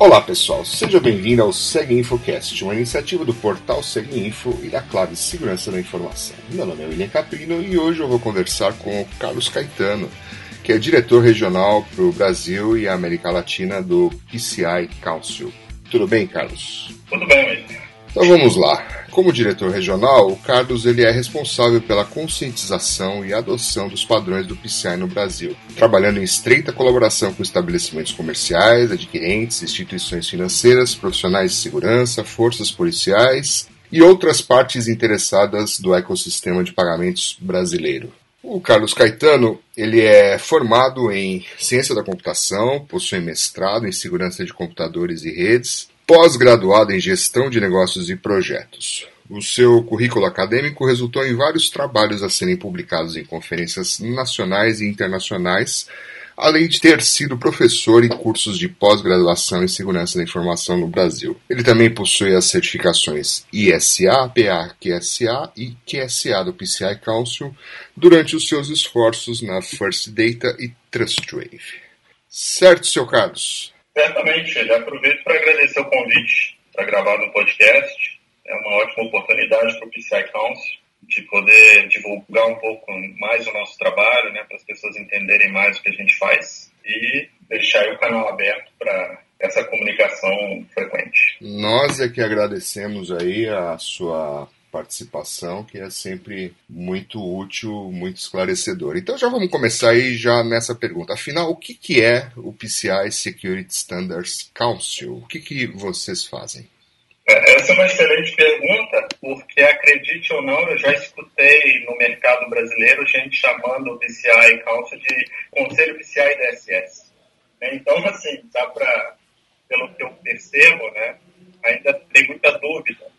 Olá pessoal, seja bem-vindo ao Seg Infocast, uma iniciativa do portal Seg Info e da Clave Segurança da Informação. Meu nome é William Caprino e hoje eu vou conversar com o Carlos Caetano, que é diretor regional para o Brasil e a América Latina do PCI Council. Tudo bem, Carlos? Tudo bem, William. Então vamos lá. Como diretor regional, o Carlos ele é responsável pela conscientização e adoção dos padrões do PCI no Brasil, trabalhando em estreita colaboração com estabelecimentos comerciais, adquirentes, instituições financeiras, profissionais de segurança, forças policiais e outras partes interessadas do ecossistema de pagamentos brasileiro. O Carlos Caetano ele é formado em ciência da computação, possui mestrado em segurança de computadores e redes pós-graduado em Gestão de Negócios e Projetos. O seu currículo acadêmico resultou em vários trabalhos a serem publicados em conferências nacionais e internacionais, além de ter sido professor em cursos de pós-graduação em Segurança da Informação no Brasil. Ele também possui as certificações ISA, PA-QSA e QSA do PCI Council durante os seus esforços na First Data e TrustWave. Certo, seu Carlos? Certamente, já aproveito para agradecer o convite para gravar no podcast. É uma ótima oportunidade para o PCI Council de poder divulgar um pouco mais o nosso trabalho, né, para as pessoas entenderem mais o que a gente faz e deixar o canal aberto para essa comunicação frequente. Nós é que agradecemos aí a sua participação, que é sempre muito útil, muito esclarecedor. Então já vamos começar aí já nessa pergunta. Afinal, o que, que é o PCI Security Standards Council? O que, que vocês fazem? É, essa é uma excelente pergunta, porque acredite ou não, eu já escutei no mercado brasileiro gente chamando o PCI Council de Conselho PCI DSS. Né? Então, assim, dá para, pelo que eu percebo, né, ainda tem muita dúvida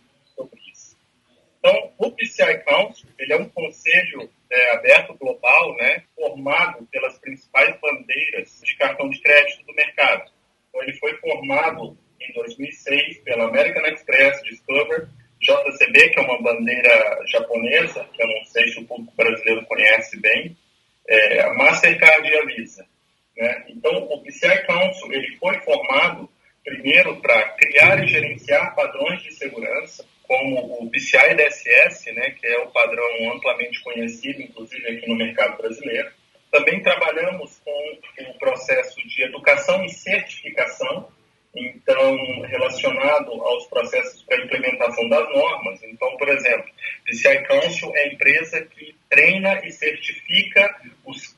então, o PCI Council ele é um conselho é, aberto global, né, formado pelas principais bandeiras de cartão de crédito do mercado. Então, ele foi formado em 2006 pela American Express, Discover, JCB, que é uma bandeira japonesa, que eu não sei se o público brasileiro conhece bem, é, Mastercard e a Visa. Né? Então, o PCI Council ele foi formado primeiro para criar e gerenciar padrões de segurança como o PCI DSS, né, que é o padrão amplamente conhecido, inclusive aqui no mercado brasileiro. Também trabalhamos com o processo de educação e certificação, então relacionado aos processos para implementação das normas. Então, por exemplo, PCI Council é a empresa que treina e certifica os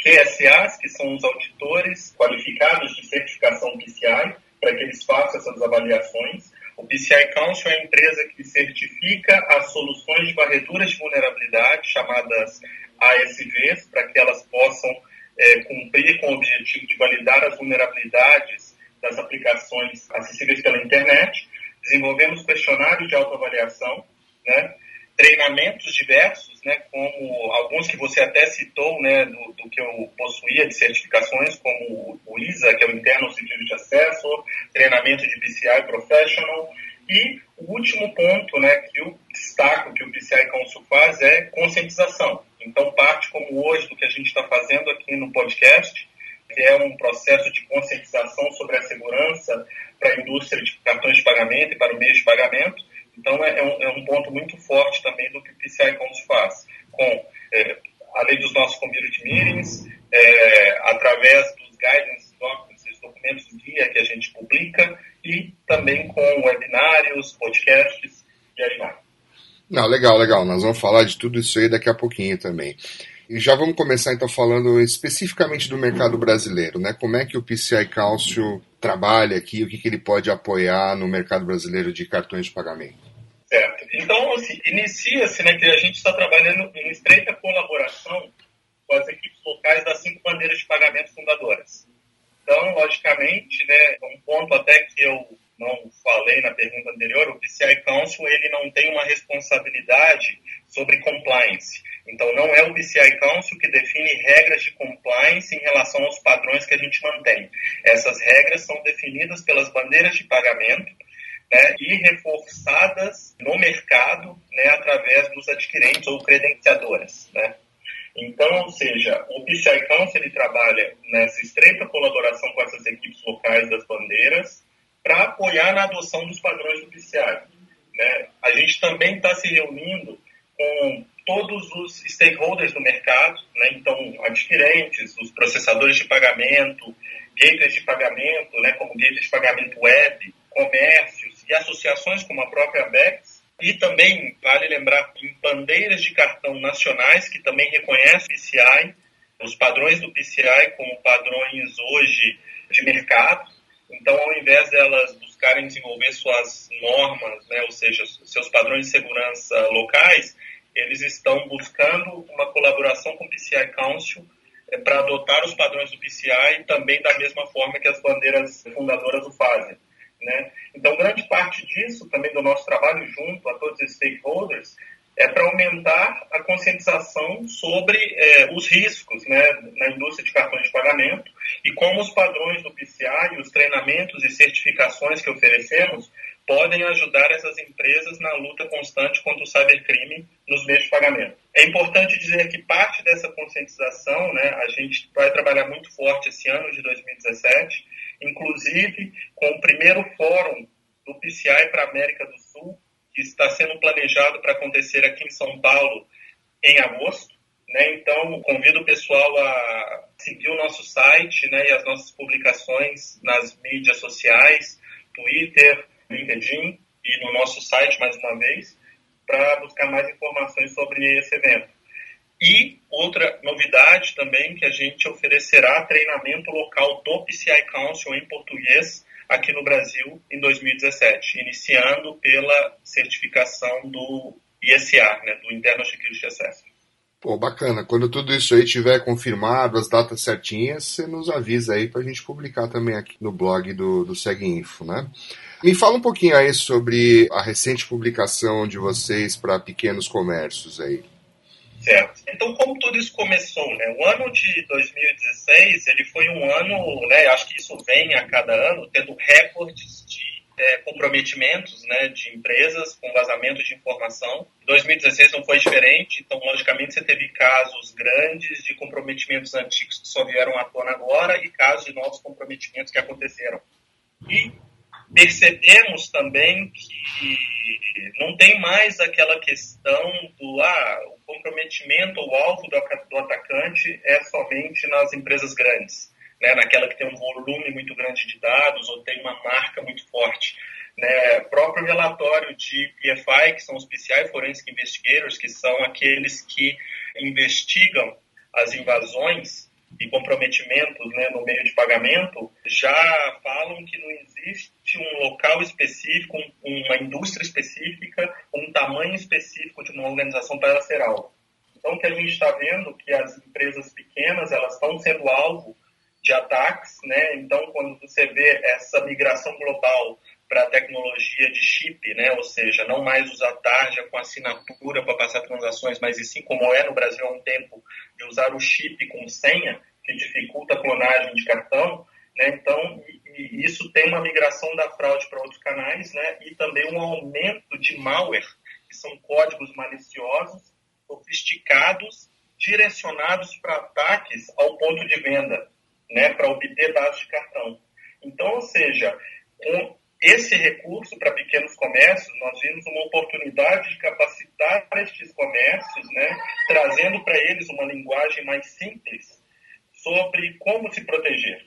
QSAs, que são os auditores qualificados de certificação PCI, para que eles façam essas avaliações. O PCI Council é a empresa que certifica as soluções de varreduras de vulnerabilidade, chamadas ASVs, para que elas possam é, cumprir com o objetivo de validar as vulnerabilidades das aplicações acessíveis pela internet. Desenvolvemos questionários de autoavaliação, né? treinamentos diversos, né, como alguns que você até citou, né, do, do, que eu possuía de certificações, como o ISA, que é o Internal Security Assessor, treinamento de PCI Professional, e o último ponto, né, que eu destaco que o PCI Council faz é conscientização. Então, parte como hoje do que a gente está fazendo aqui no podcast, que é um processo de conscientização sobre a segurança para a indústria de cartões de pagamento e para o meio de pagamento, então, é, é, um, é um ponto muito forte também do que o PCI Cons faz, com, é, além dos nossos community meetings, é, através dos guidance documents, os documentos guia que a gente publica, e também com webinários, podcasts e aí vai. Não, legal, legal. Nós vamos falar de tudo isso aí daqui a pouquinho também. E já vamos começar então falando especificamente do mercado brasileiro, né? Como é que o PCI Council trabalha aqui, o que, que ele pode apoiar no mercado brasileiro de cartões de pagamento? Certo. Então, assim, inicia-se né, que a gente está trabalhando em estreita colaboração com as equipes locais das cinco bandeiras de pagamento fundadoras. Então, logicamente, né, um ponto até que eu não falei na pergunta anterior, o PCI Council ele não tem uma responsabilidade sobre compliance. Então, não é o PCI Council que define regras de compliance em relação aos padrões que a gente mantém. Essas regras são definidas pelas bandeiras de pagamento né, e reforçadas no mercado né, através dos adquirentes ou credenciadoras. Né. Então, ou seja, o PCI Council ele trabalha nessa estreita colaboração com essas equipes locais das bandeiras, para apoiar na adoção dos padrões do PCI. Né? A gente também está se reunindo com todos os stakeholders do mercado, né? então adquirentes, os processadores de pagamento, gateways de pagamento, né? como gateways de pagamento web, comércios e associações como a própria BEX, e também, vale lembrar, em bandeiras de cartão nacionais que também reconhecem o PCI, os padrões do PCI como padrões hoje de mercado. Então, ao invés delas buscarem desenvolver suas normas, né, ou seja, seus padrões de segurança locais, eles estão buscando uma colaboração com o PCI Council é, para adotar os padrões do PCI também da mesma forma que as bandeiras fundadoras o fazem. Né? Então, grande parte disso, também do nosso trabalho junto a todos os stakeholders, é para aumentar a conscientização sobre é, os riscos né, na indústria de cartões de pagamento e como os padrões do PCI, os treinamentos e certificações que oferecemos podem ajudar essas empresas na luta constante contra o cybercrime nos meios de pagamento. É importante dizer que parte dessa conscientização, né, a gente vai trabalhar muito forte esse ano de 2017, inclusive com o primeiro fórum do PCI para a América do Sul, está sendo planejado para acontecer aqui em São Paulo em agosto. Né? Então, convido o pessoal a seguir o nosso site né, e as nossas publicações nas mídias sociais, Twitter, LinkedIn e no nosso site, mais uma vez, para buscar mais informações sobre esse evento. E outra novidade também que a gente oferecerá treinamento local do PCI Council em português aqui no Brasil em 2017, iniciando pela certificação do ISA, né, do Internal Security Assessment. Pô, bacana. Quando tudo isso aí tiver confirmado, as datas certinhas, você nos avisa aí para a gente publicar também aqui no blog do, do SegInfo, né? Me fala um pouquinho aí sobre a recente publicação de vocês para pequenos comércios aí. Certo. Então, como tudo isso começou, né? O ano de 2016, ele foi um ano, né? Acho que isso vem a cada ano, tendo recordes de é, comprometimentos, né? De empresas com vazamento de informação. 2016 não foi diferente, então, logicamente, você teve casos grandes de comprometimentos antigos que só vieram à tona agora e casos de novos comprometimentos que aconteceram. E percebemos também que não tem mais aquela questão do ah, o comprometimento ou alvo do, do atacante é somente nas empresas grandes, né, naquela que tem um volume muito grande de dados ou tem uma marca muito forte. Né, próprio relatório de PFI, que são os PCI Forensic Investigators, que são aqueles que investigam as invasões, e comprometimentos né, no meio de pagamento já falam que não existe um local específico, uma indústria específica, um tamanho específico de uma organização alvo. Então, o que a gente está vendo que as empresas pequenas elas estão sendo alvo de ataques, né? Então, quando você vê essa migração global para a tecnologia de chip, né? ou seja, não mais usar tarja com assinatura para passar transações, mas e sim como é no Brasil há um tempo, de usar o chip com senha, clonagem de cartão, né? então e, e isso tem uma migração da fraude para outros canais, né? e também um aumento de malware, que são códigos maliciosos, sofisticados, direcionados para ataques ao ponto de venda, né? para obter dados de cartão. Então, ou seja, um, esse recurso para pequenos comércios, nós vimos uma oportunidade de capacitar estes comércios, né, trazendo para eles uma linguagem mais simples sobre como se proteger.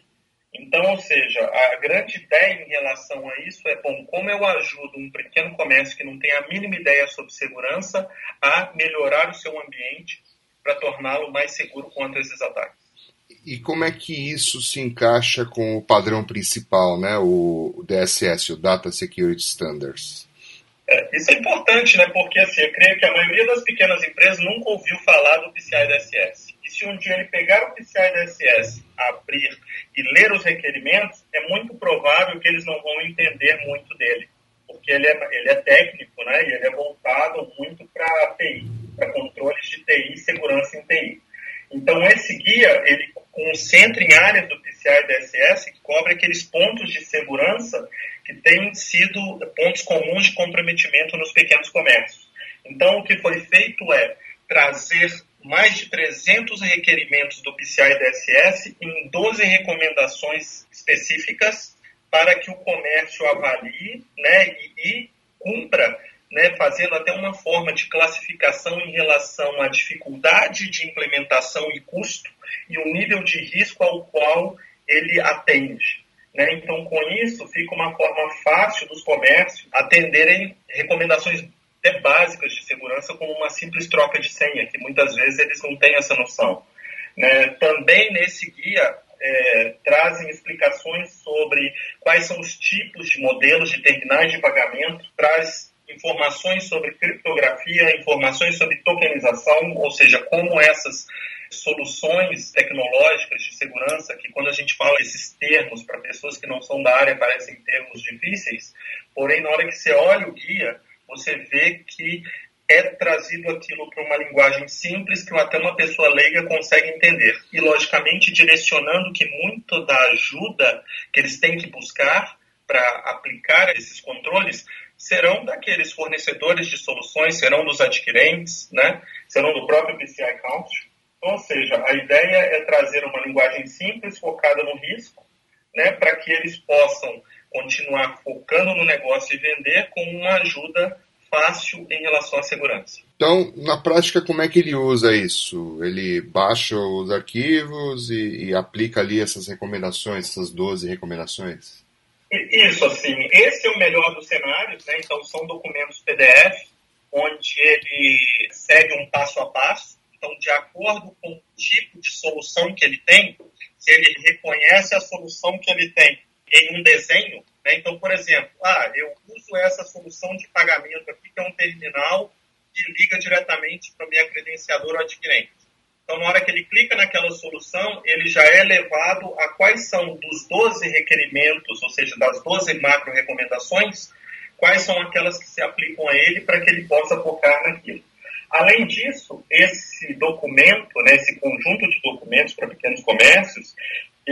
Então, ou seja, a grande ideia em relação a isso é, bom, como eu ajudo um pequeno comércio que não tem a mínima ideia sobre segurança a melhorar o seu ambiente para torná-lo mais seguro contra esses ataques. E como é que isso se encaixa com o padrão principal, né, o DSS, o Data Security Standards? É, isso é importante, né, porque assim, eu creio que a maioria das pequenas empresas nunca ouviu falar do PCI DSS. E se um dia ele pegar o PCI DSS, abrir e ler os requerimentos, é muito provável que eles não vão entender muito dele, porque ele é, ele é técnico, né, e ele é voltado muito para TI, para controles de TI segurança em TI. Então, esse guia, ele concentra em áreas do PCI DSS que cobre aqueles pontos de segurança que têm sido pontos comuns de comprometimento nos pequenos comércios. Então, o que foi feito é trazer mais de 300 requerimentos do PCI DSS em 12 recomendações específicas para que o comércio avalie né, e, e cumpra, né, fazendo até uma forma de classificação em relação à dificuldade de implementação e custo e o nível de risco ao qual ele atende. Né? Então, com isso, fica uma forma fácil dos comércios atenderem recomendações até básicas de segurança, como uma simples troca de senha, que muitas vezes eles não têm essa noção. Né? Também nesse guia é, trazem explicações sobre quais são os tipos de modelos de terminais de pagamento, traz informações sobre criptografia, informações sobre tokenização, ou seja, como essas soluções tecnológicas de segurança, que quando a gente fala esses termos para pessoas que não são da área parecem termos difíceis, porém na hora que você olha o guia, você vê que é trazido aquilo para uma linguagem simples que até uma pessoa leiga consegue entender. E, logicamente, direcionando que muito da ajuda que eles têm que buscar para aplicar esses controles serão daqueles fornecedores de soluções, serão dos adquirentes, né? serão do próprio PCI Council. Ou seja, a ideia é trazer uma linguagem simples, focada no risco, né? para que eles possam continuar focando no negócio e vender com uma ajuda fácil em relação à segurança. Então, na prática, como é que ele usa isso? Ele baixa os arquivos e, e aplica ali essas recomendações, essas 12 recomendações? Isso, assim, esse é o melhor dos cenários, né? Então, são documentos PDF, onde ele segue um passo a passo. Então, de acordo com o tipo de solução que ele tem, se ele reconhece a solução que ele tem em um desenho, né? Então, por exemplo, ah, eu uso essa solução de pagamento aqui, que é um terminal que liga diretamente para a minha credenciadora adquirente. Então, na hora que ele clica naquela solução, ele já é levado a quais são dos 12 requerimentos, ou seja, das 12 macro recomendações, quais são aquelas que se aplicam a ele para que ele possa focar naquilo. Além disso, esse documento, né, esse conjunto de documentos para pequenos comércios,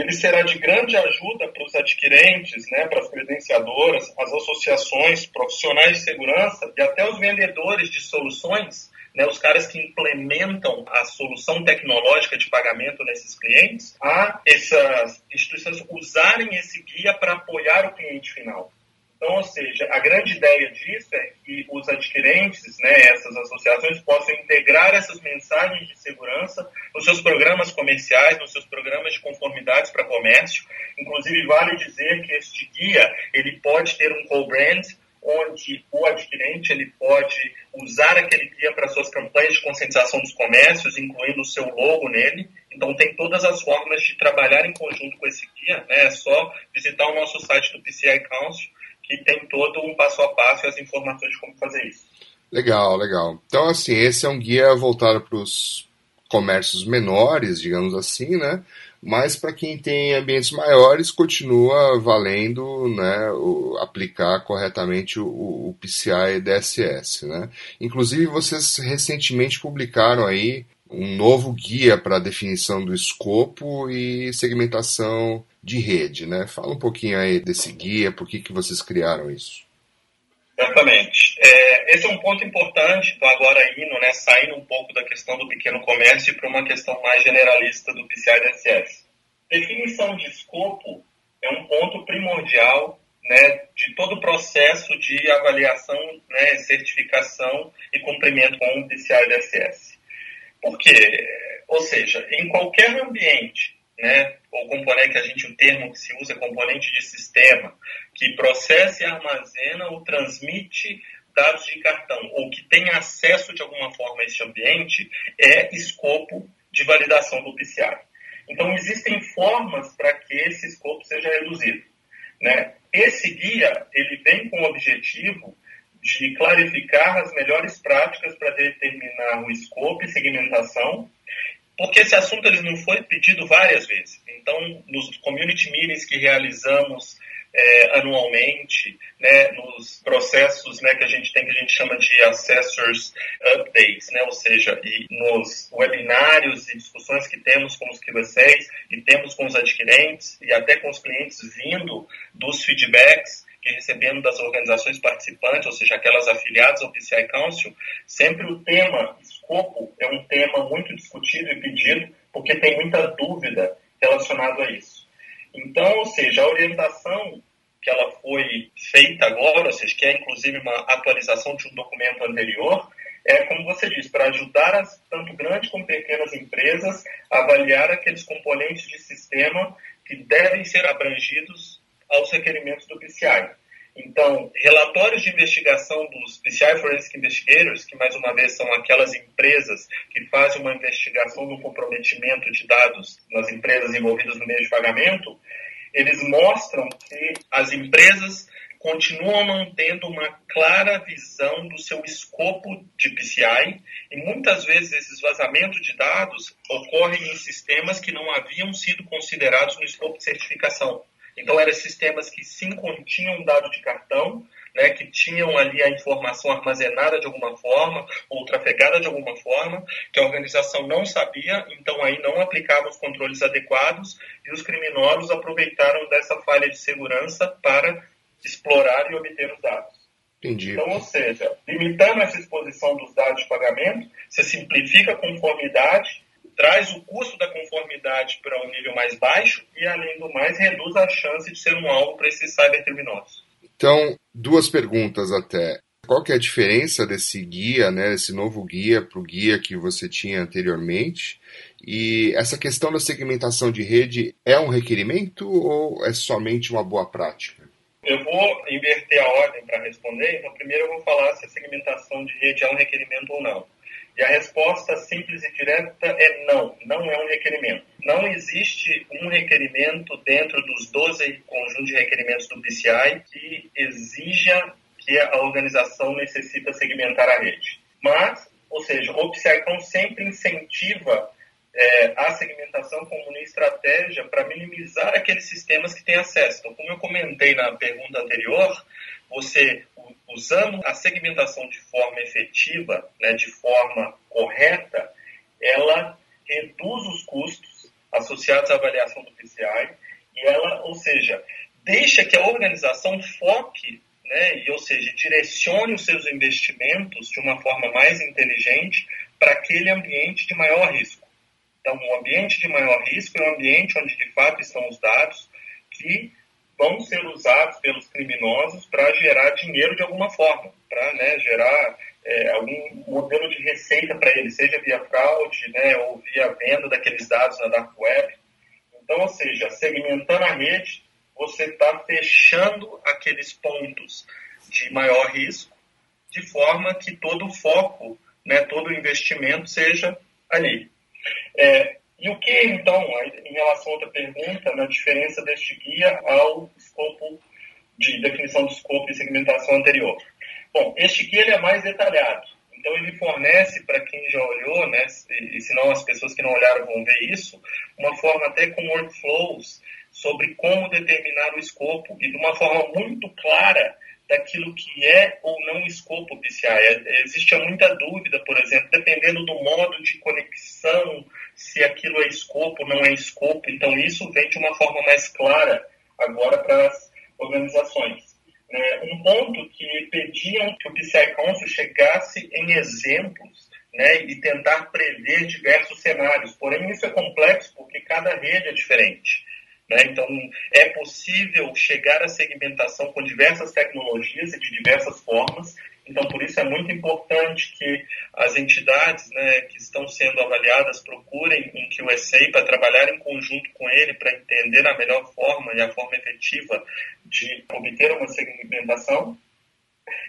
ele será de grande ajuda para os adquirentes, né, para as credenciadoras, as associações, profissionais de segurança e até os vendedores de soluções, né, os caras que implementam a solução tecnológica de pagamento nesses clientes, a essas instituições usarem esse guia para apoiar o cliente final. Então, ou seja, a grande ideia disso é que os adquirentes, né, essas associações, possam integrar essas mensagens de segurança nos seus programas comerciais, nos seus programas de conformidades para comércio. Inclusive, vale dizer que este guia ele pode ter um co-brand, onde o adquirente ele pode usar aquele guia para suas campanhas de conscientização dos comércios, incluindo o seu logo nele. Então, tem todas as formas de trabalhar em conjunto com esse guia. Né? É só visitar o nosso site do PCI Council que tem todo um passo a passo e as informações de como fazer isso. Legal, legal. Então, assim, esse é um guia voltado para os comércios menores, digamos assim, né? Mas para quem tem ambientes maiores, continua valendo né, o, aplicar corretamente o, o PCI DSS. Né? Inclusive, vocês recentemente publicaram aí um novo guia para definição do escopo e segmentação de rede, né? Fala um pouquinho aí desse guia, por que, que vocês criaram isso? Certamente. É, esse é um ponto importante, então agora indo, né, saindo um pouco da questão do pequeno comércio para uma questão mais generalista do PCI-DSS. Definição de escopo é um ponto primordial né, de todo o processo de avaliação, né, certificação e cumprimento com o PCI-DSS. Por quê? Ou seja, em qualquer ambiente né, ou componente que a gente, o termo que se usa é componente de sistema, que processa e armazena ou transmite dados de cartão, ou que tem acesso de alguma forma a esse ambiente, é escopo de validação do PCI. Então, existem formas para que esse escopo seja reduzido. Né? Esse guia, ele vem com o objetivo de clarificar as melhores práticas para determinar o escopo e segmentação porque esse assunto ele não foi pedido várias vezes. Então, nos community meetings que realizamos é, anualmente, né, nos processos né, que a gente tem, que a gente chama de assessors updates, né, ou seja, e nos webinários e discussões que temos com os QSAs e temos com os adquirentes e até com os clientes vindo dos feedbacks, que recebendo das organizações participantes, ou seja, aquelas afiliadas ao PCI Council, sempre o tema escopo é um tema muito discutido e pedido, porque tem muita dúvida relacionada a isso. Então, ou seja, a orientação que ela foi feita agora, ou seja, que é inclusive uma atualização de um documento anterior, é, como você disse, para ajudar as, tanto grandes como pequenas empresas a avaliar aqueles componentes de sistema que devem ser abrangidos aos requerimentos do PCI. Então, relatórios de investigação dos PCI Forensic Investigators, que mais uma vez são aquelas empresas que fazem uma investigação do comprometimento de dados nas empresas envolvidas no meio de pagamento, eles mostram que as empresas continuam mantendo uma clara visão do seu escopo de PCI e muitas vezes esses vazamentos de dados ocorrem em sistemas que não haviam sido considerados no escopo de certificação. Então, eram sistemas que sim continham dado de cartão, né, que tinham ali a informação armazenada de alguma forma ou trafegada de alguma forma, que a organização não sabia, então aí não aplicava os controles adequados e os criminosos aproveitaram dessa falha de segurança para explorar e obter os dados. Entendi. Então, ou seja, limitando essa exposição dos dados de pagamento, você simplifica a conformidade traz o custo da conformidade para um nível mais baixo e, além do mais, reduz a chance de ser um alvo para esses cybercriminosos. Então, duas perguntas até. Qual que é a diferença desse guia, né, esse novo guia para o guia que você tinha anteriormente? E essa questão da segmentação de rede é um requerimento ou é somente uma boa prática? Eu vou inverter a ordem para responder. Então, primeiro eu vou falar se a segmentação de rede é um requerimento ou não. E a resposta simples e direta é não, não é um requerimento. Não existe um requerimento dentro dos 12 conjuntos de requerimentos do PCI que exija que a organização necessita segmentar a rede. Mas, ou seja, o PCI sempre incentiva é, a segmentação como uma estratégia para minimizar aqueles sistemas que têm acesso. Então, como eu comentei na pergunta anterior, você usando a segmentação de forma efetiva, né, de forma correta, ela reduz os custos associados à avaliação do PCI e ela, ou seja, deixa que a organização foque, né, e, ou seja, direcione os seus investimentos de uma forma mais inteligente para aquele ambiente de maior risco. Então, o ambiente de maior risco é um ambiente onde de fato estão os dados que vão ser usados pelos criminosos para gerar dinheiro de alguma forma, para né, gerar é, algum modelo de receita para eles, seja via fraude né, ou via venda daqueles dados na dark web. Então, ou seja, segmentando a rede, você está fechando aqueles pontos de maior risco, de forma que todo o foco, né, todo o investimento seja ali. É, e o que, então, em relação a outra pergunta, na diferença deste guia ao escopo de definição do escopo e segmentação anterior? Bom, este guia ele é mais detalhado. Então, ele fornece para quem já olhou, né, e se não as pessoas que não olharam vão ver isso, uma forma até com workflows sobre como determinar o escopo e de uma forma muito clara daquilo que é ou não escopo PCI. É, existe muita dúvida, por exemplo, dependendo do modo de conexão, se aquilo é escopo ou não é escopo. Então, isso vem de uma forma mais clara agora para as organizações. É, um ponto que pediam que o PCI Council chegasse em exemplos né, e tentar prever diversos cenários. Porém, isso é complexo porque cada rede é diferente. Né? Então, é possível chegar à segmentação com diversas tecnologias e de diversas formas. Então, por isso é muito importante que as entidades né, que estão sendo avaliadas procurem um QSA para trabalhar em conjunto com ele para entender a melhor forma e a forma efetiva de obter uma segmentação.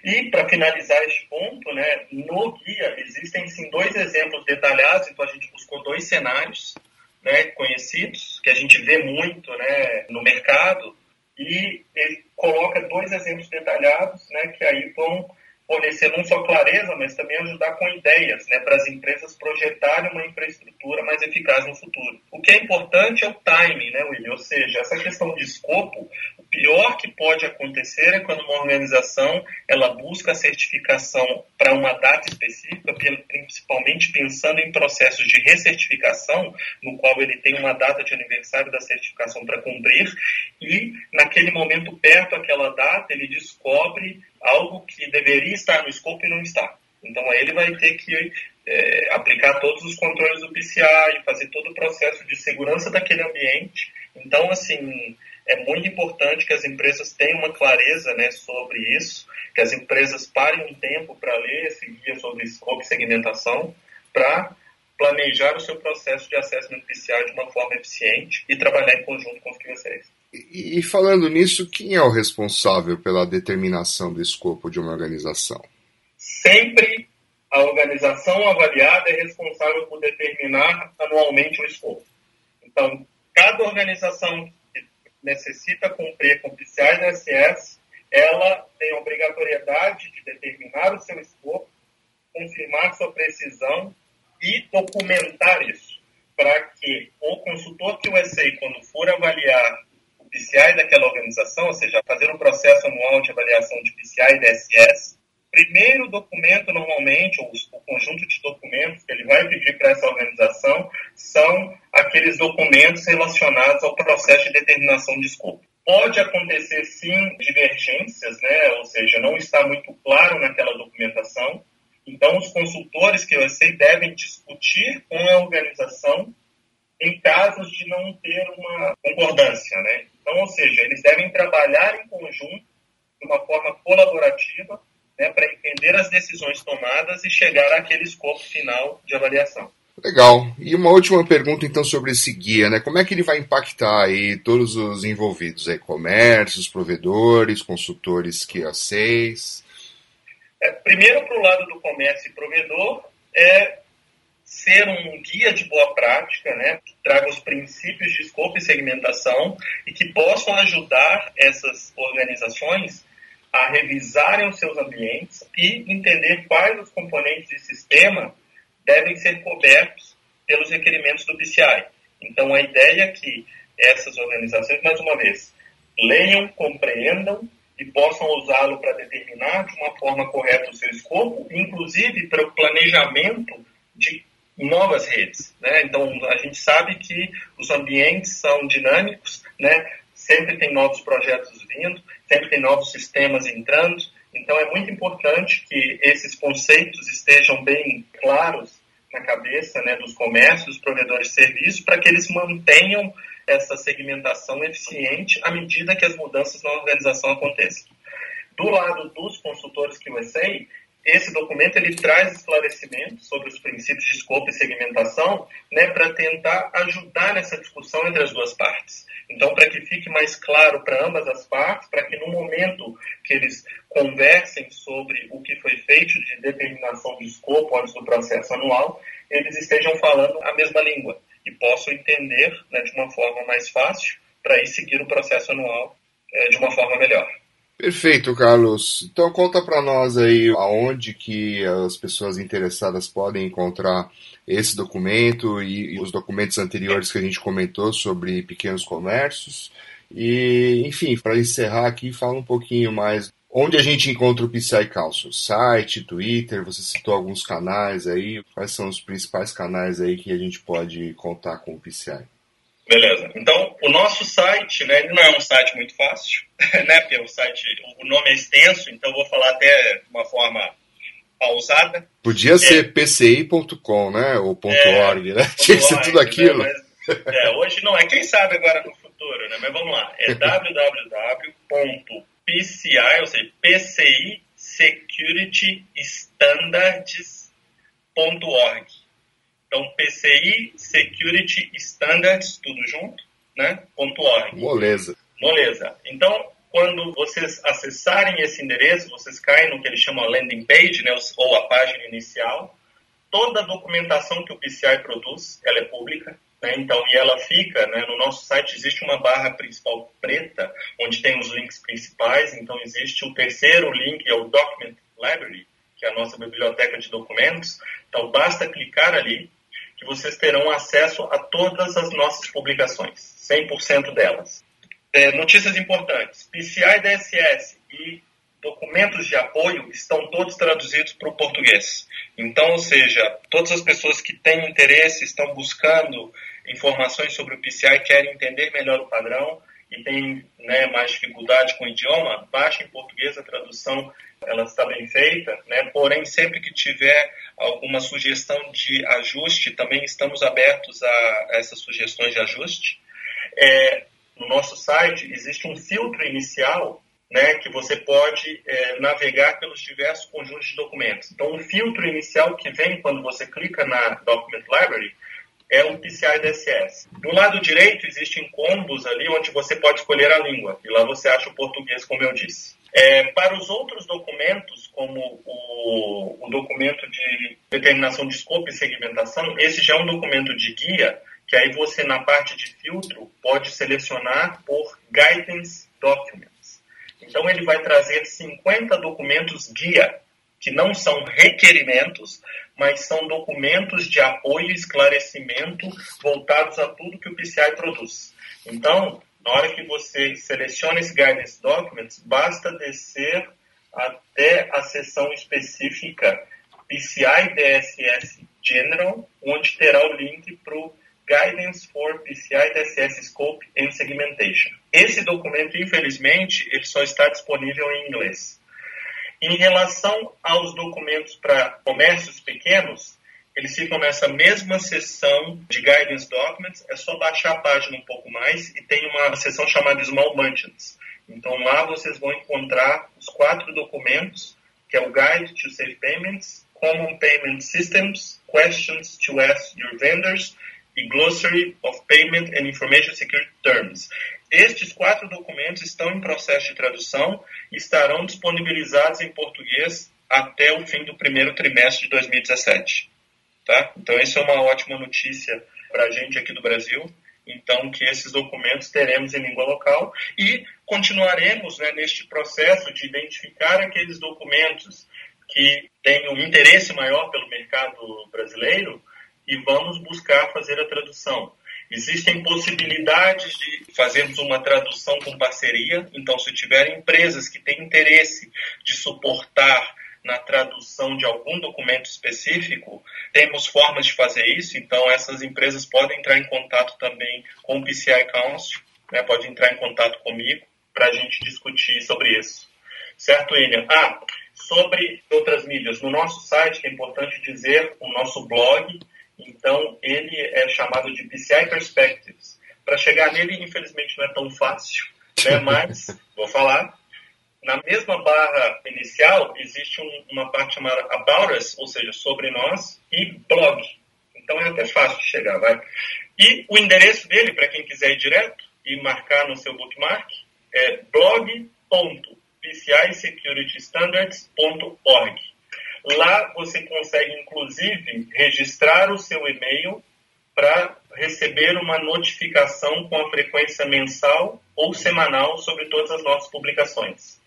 E, para finalizar este ponto, né, no guia existem sim dois exemplos detalhados, então a gente buscou dois cenários né, conhecidos, que a gente vê muito né, no mercado, e ele coloca dois exemplos detalhados né, que aí vão fornecer não só clareza, mas também ajudar com ideias né, para as empresas projetarem uma infraestrutura mais eficaz no futuro. O que é importante é o timing, né, William? Ou seja, essa questão de escopo, pior que pode acontecer é quando uma organização ela busca a certificação para uma data específica, principalmente pensando em processos de recertificação, no qual ele tem uma data de aniversário da certificação para cumprir, e naquele momento, perto daquela data, ele descobre algo que deveria estar no escopo e não está. Então, aí ele vai ter que é, aplicar todos os controles do PCI, fazer todo o processo de segurança daquele ambiente. Então, assim, é muito importante que as empresas tenham uma clareza né, sobre isso, que as empresas parem um tempo para ler esse guia sobre escopo e segmentação, para planejar o seu processo de acesso PCI de uma forma eficiente e trabalhar em conjunto com os QSAs. E, e falando nisso, quem é o responsável pela determinação do escopo de uma organização? Sempre a organização avaliada é responsável por determinar anualmente o escopo. Então, cada organização que necessita cumprir com o PCI da SS, ela tem obrigatoriedade de determinar o seu escopo, confirmar sua precisão e documentar isso, para que o consultor que QSA, quando for avaliar o PCI daquela organização, ou seja, fazer um processo anual de avaliação de PCI e DSS, primeiro documento, normalmente, ou o conjunto de documentos que ele vai pedir para essa organização são aqueles documentos relacionados ao processo de determinação de escopo. Pode acontecer, sim, divergências, né? ou seja, não está muito claro naquela documentação. Então, os consultores que eu sei devem discutir com a organização em casos de não ter uma concordância. Né? Então, ou seja, eles devem trabalhar em conjunto, de uma forma colaborativa, né, para entender as decisões tomadas e chegar àquele escopo final de avaliação. Legal. E uma última pergunta então sobre esse guia, né? Como é que ele vai impactar aí todos os envolvidos, aí, comércios, provedores, consultores que a seis? É, primeiro, para o lado do comércio e provedor, é ser um guia de boa prática, né, que traga os princípios de escopo e segmentação e que possam ajudar essas organizações a revisarem os seus ambientes e entender quais os componentes de sistema devem ser cobertos pelos requerimentos do PCI. Então, a ideia é que essas organizações, mais uma vez, leiam, compreendam e possam usá-lo para determinar de uma forma correta o seu escopo, inclusive para o planejamento de novas redes. Né? Então, a gente sabe que os ambientes são dinâmicos, né? Sempre tem novos projetos vindo, sempre tem novos sistemas entrando. Então, é muito importante que esses conceitos estejam bem claros na cabeça né, dos comércios, dos provedores de serviços, para que eles mantenham essa segmentação eficiente à medida que as mudanças na organização aconteçam. Do lado dos consultores que eu esse documento ele traz esclarecimentos sobre os princípios de escopo e segmentação né, para tentar ajudar nessa discussão entre as duas partes. Então, para que fique mais claro para ambas as partes, para que no momento que eles conversem sobre o que foi feito de determinação de escopo antes do processo anual, eles estejam falando a mesma língua e possam entender né, de uma forma mais fácil para ir seguir o processo anual é, de uma forma melhor. Perfeito, Carlos. Então conta para nós aí aonde que as pessoas interessadas podem encontrar esse documento e, e, os documentos anteriores que a gente comentou sobre pequenos comércios. E, enfim, para encerrar aqui, fala um pouquinho mais onde a gente encontra o PCI Council. Site, Twitter, você citou alguns canais aí. Quais são os principais canais aí que a gente pode contar com o PCI? Beleza. Então, o nosso site, né, ele não é um site muito fácil, né, porque o site, o nome é extenso, então eu vou falar até de uma forma pausada. Podia é, ser pci.com, né, ou é, .org, né? Tinha que ser tudo né, aquilo. Né, mas, é, hoje não é, quem sabe agora no futuro, né, mas vamos lá. É www.pci, ou seja, PCI Security Standards.org. Então, PCI Security Standards, tudo junto, né? .org. Moleza. Moleza. Então, quando vocês acessarem esse endereço, vocês caem no que eles chamam landing page, né? ou a página inicial. Toda a documentação que o PCI produz, ela é pública. Né? Então, e ela fica, né? no nosso site existe uma barra principal preta, onde tem os links principais. Então, existe o terceiro link, é o Document Library, que é a nossa biblioteca de documentos. Então, basta clicar ali, que vocês terão acesso a todas as nossas publicações, 100% delas. É, notícias importantes: PCI DSS e documentos de apoio estão todos traduzidos para o português. Então, ou seja, todas as pessoas que têm interesse, estão buscando informações sobre o PCI, querem entender melhor o padrão e têm né, mais dificuldade com o idioma, baixa em português a tradução, ela está bem feita, né? porém, sempre que tiver alguma sugestão de ajuste, também estamos abertos a essas sugestões de ajuste. É, no nosso site existe um filtro inicial né, que você pode é, navegar pelos diversos conjuntos de documentos. Então, o filtro inicial que vem quando você clica na Document Library é um PCI DSS. Do lado direito existem combos ali onde você pode escolher a língua e lá você acha o português, como eu disse. É, para os outros documentos, como o, o, documento de determinação de escopo e segmentação, esse já é um documento de guia, que aí você, na parte de filtro, pode selecionar por Guidance Documents. Então, ele vai trazer 50 documentos guia, que não são requerimentos, mas são documentos de apoio e esclarecimento voltados a tudo que o PCI produz. Então, na hora que você seleciona esse Guidance Documents, basta descer até a seção específica PCI DSS General, onde terá o link para o Guidance for PCI DSS Scope and Segmentation. Esse documento, infelizmente, ele só está disponível em inglês. Em relação aos documentos para comércios pequenos, eles ficam nessa mesma seção de Guidance Documents, é só baixar a página um pouco mais e tem uma seção chamada Small Merchants. Então lá vocês vão encontrar os quatro documentos, que é o Guide to Safe Payments, Common Payment Systems, Questions to Ask Your Vendors e Glossary of Payment and Information Security Terms. Estes quatro documentos estão em processo de tradução e estarão disponibilizados em português até o fim do primeiro trimestre de 2017. Tá? Então, isso é uma ótima notícia para a gente aqui do Brasil. Então, que esses documentos teremos em língua local e continuaremos né, neste processo de identificar aqueles documentos que têm um interesse maior pelo mercado brasileiro e vamos buscar fazer a tradução. Existem possibilidades de fazermos uma tradução com parceria. Então, se tiver empresas que têm interesse de suportar na tradução de algum documento específico, temos formas de fazer isso. Então, essas empresas podem entrar em contato também com o PCI Council, né? pode entrar em contato comigo para a gente discutir sobre isso. Certo, William? Ah, sobre outras mídias. No nosso site, é importante dizer, o nosso blog, então, ele é chamado de PCI Perspectives. Para chegar nele, infelizmente, não é tão fácil, né? mas vou falar. Na mesma barra inicial, existe um, uma parte chamada About Us, ou seja, sobre nós, e blog. Então, é até fácil de chegar, vai. E o endereço dele, para quem quiser ir direto e marcar no seu bookmark, é blog.pcisecuritystandards.org. Lá você consegue, inclusive, registrar o seu e-mail para receber uma notificação com a frequência mensal ou semanal sobre todas as nossas publicações.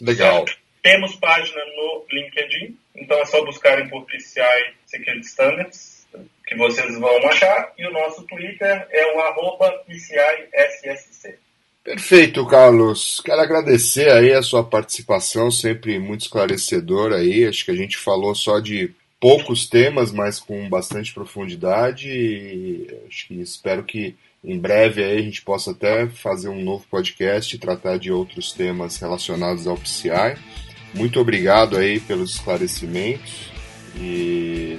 Legal. Temos página no LinkedIn, então é só buscarem por PCI Security Standards, que vocês vão achar, e o nosso Twitter é o arroba PCISSC. Perfeito, Carlos. Quero agradecer aí a sua participação, sempre muito esclarecedora aí. Acho que a gente falou só de poucos temas, mas com bastante profundidade. E acho que espero que em breve aí a gente possa até fazer um novo podcast e tratar de outros temas relacionados ao PCI. Muito obrigado aí pelos esclarecimentos e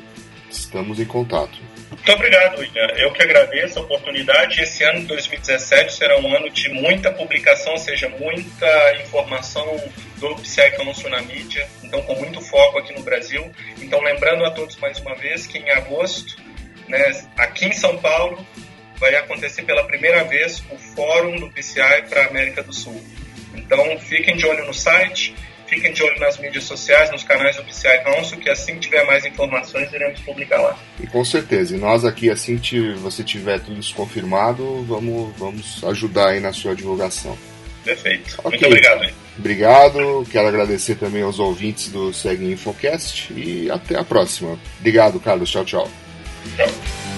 estamos em contato. Muito obrigado, William. Eu que agradeço a oportunidade. Esse ano de 2017 será um ano de muita publicação, ou seja, muita informação do PSI Council na mídia, então com muito foco aqui no Brasil. Então, lembrando a todos mais uma vez que em agosto, né, aqui em São Paulo, vai acontecer pela primeira vez o Fórum do PCI para a América do Sul. Então, fiquem de olho no site Fiquem de olho nas mídias sociais, nos canais do PCI Council, que assim que tiver mais informações, iremos publicar lá. E com certeza. E nós aqui, assim que você tiver tudo isso confirmado, vamos, vamos ajudar aí na sua divulgação. Perfeito. Okay. Muito obrigado. Obrigado. Quero agradecer também aos ouvintes do Segue Infocast e até a próxima. Obrigado, Carlos. Tchau, tchau. Tchau.